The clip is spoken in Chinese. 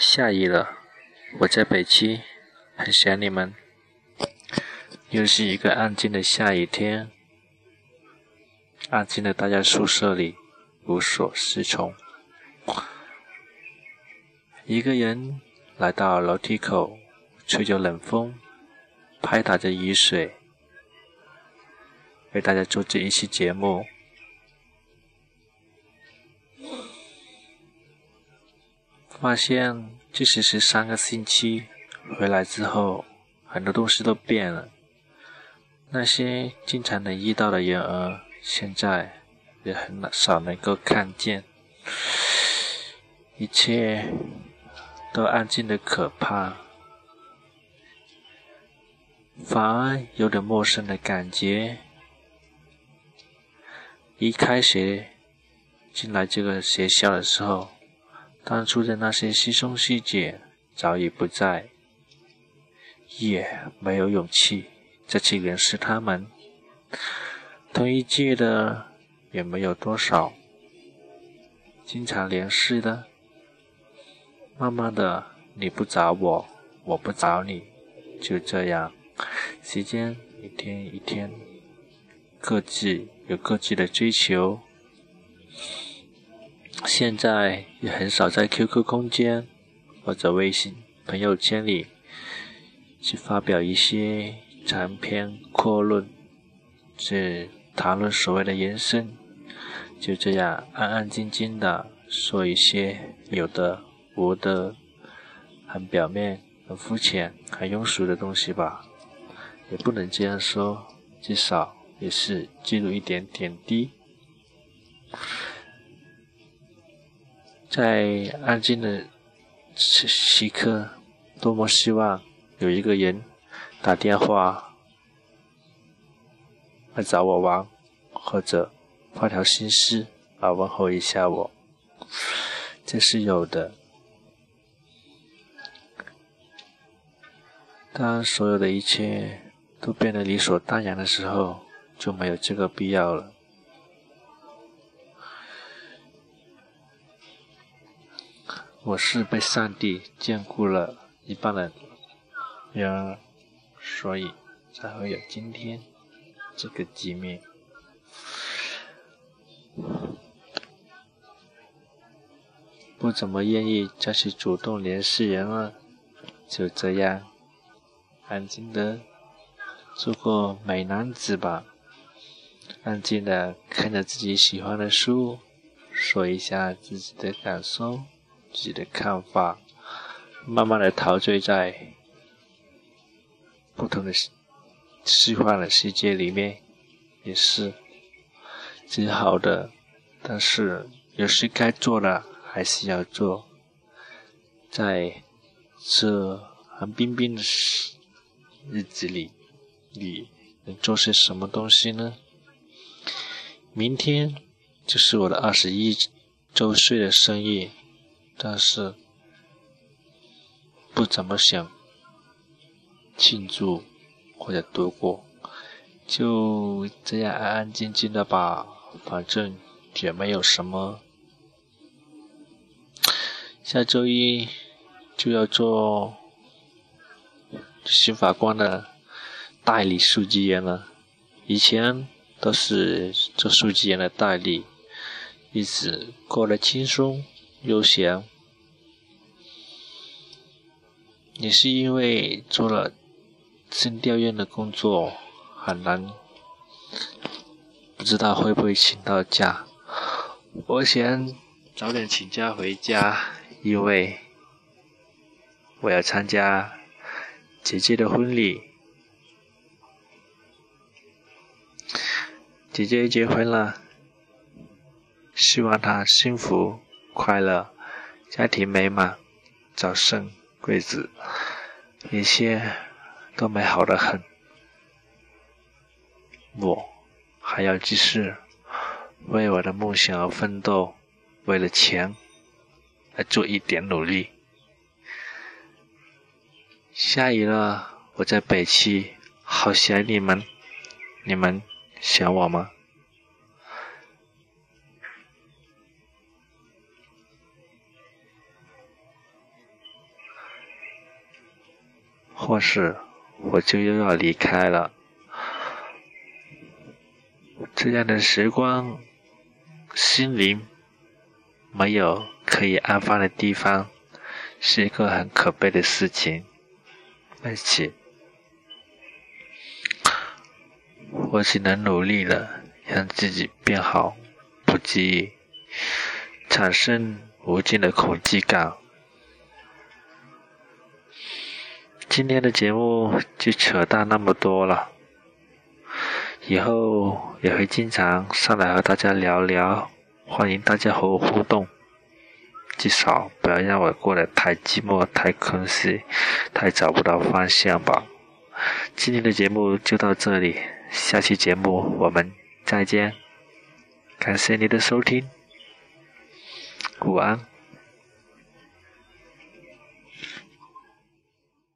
下雨了，我在北区，很想你们。又是一个安静的下雨天，安静的待在宿舍里，无所适从。一个人来到楼梯口，吹着冷风，拍打着雨水，为大家做这一期节目。发现，即使是三个星期回来之后，很多东西都变了。那些经常能遇到的人儿，现在也很少能够看见。一切都安静的可怕，反而有点陌生的感觉。一开学进来这个学校的时候。当初的那些师兄师姐早已不在，也没有勇气再去联系他们。同一届的也没有多少，经常联系的。慢慢的，你不找我，我不找你，就这样，时间一天一天，各自有各自的追求。现在也很少在 QQ 空间或者微信朋友圈里去发表一些长篇阔论，去谈论所谓的人生，就这样安安静静的说一些有的无的、很表面、很肤浅、很庸俗的东西吧。也不能这样说，至少也是记录一点点滴。在安静的时时刻，多么希望有一个人打电话来找我玩，或者发条信息来问候一下我。这是有的。当所有的一切都变得理所当然的时候，就没有这个必要了。我是被上帝眷顾了一半的人，所以才会有今天这个局面。不怎么愿意再去主动联系人了，就这样安静的做个美男子吧，安静的看着自己喜欢的书，说一下自己的感受。自己的看法，慢慢的陶醉在不同的虚幻的世界里面，也是挺好的。但是有些该做的还是要做，在这寒冰冰的日子里，你能做些什么东西呢？明天就是我的二十一周岁的生日。但是不怎么想庆祝或者度过，就这样安安静静的吧，反正也没有什么。下周一就要做新法官的代理书记员了，以前都是做书记员的代理，日子过得轻松悠闲。你是因为做了声调院的工作很难，不知道会不会请到假。我想早点请假回家，因为我要参加姐姐的婚礼。姐姐结婚了，希望她幸福快乐，家庭美满，早生。贵子，一切都美好的很。我还要继续为我的梦想而奋斗，为了钱来做一点努力。下雨了，我在北区，好想你们，你们想我吗？或是我就又要离开了。这样的时光，心灵没有可以安放的地方，是一个很可悲的事情。而且，我只能努力了，让自己变好，不至于产生无尽的恐惧感。今天的节目就扯淡那么多了，以后也会经常上来和大家聊聊，欢迎大家和我互动，至少不要让我过得太寂寞、太空虚、太找不到方向吧。今天的节目就到这里，下期节目我们再见，感谢你的收听，午安。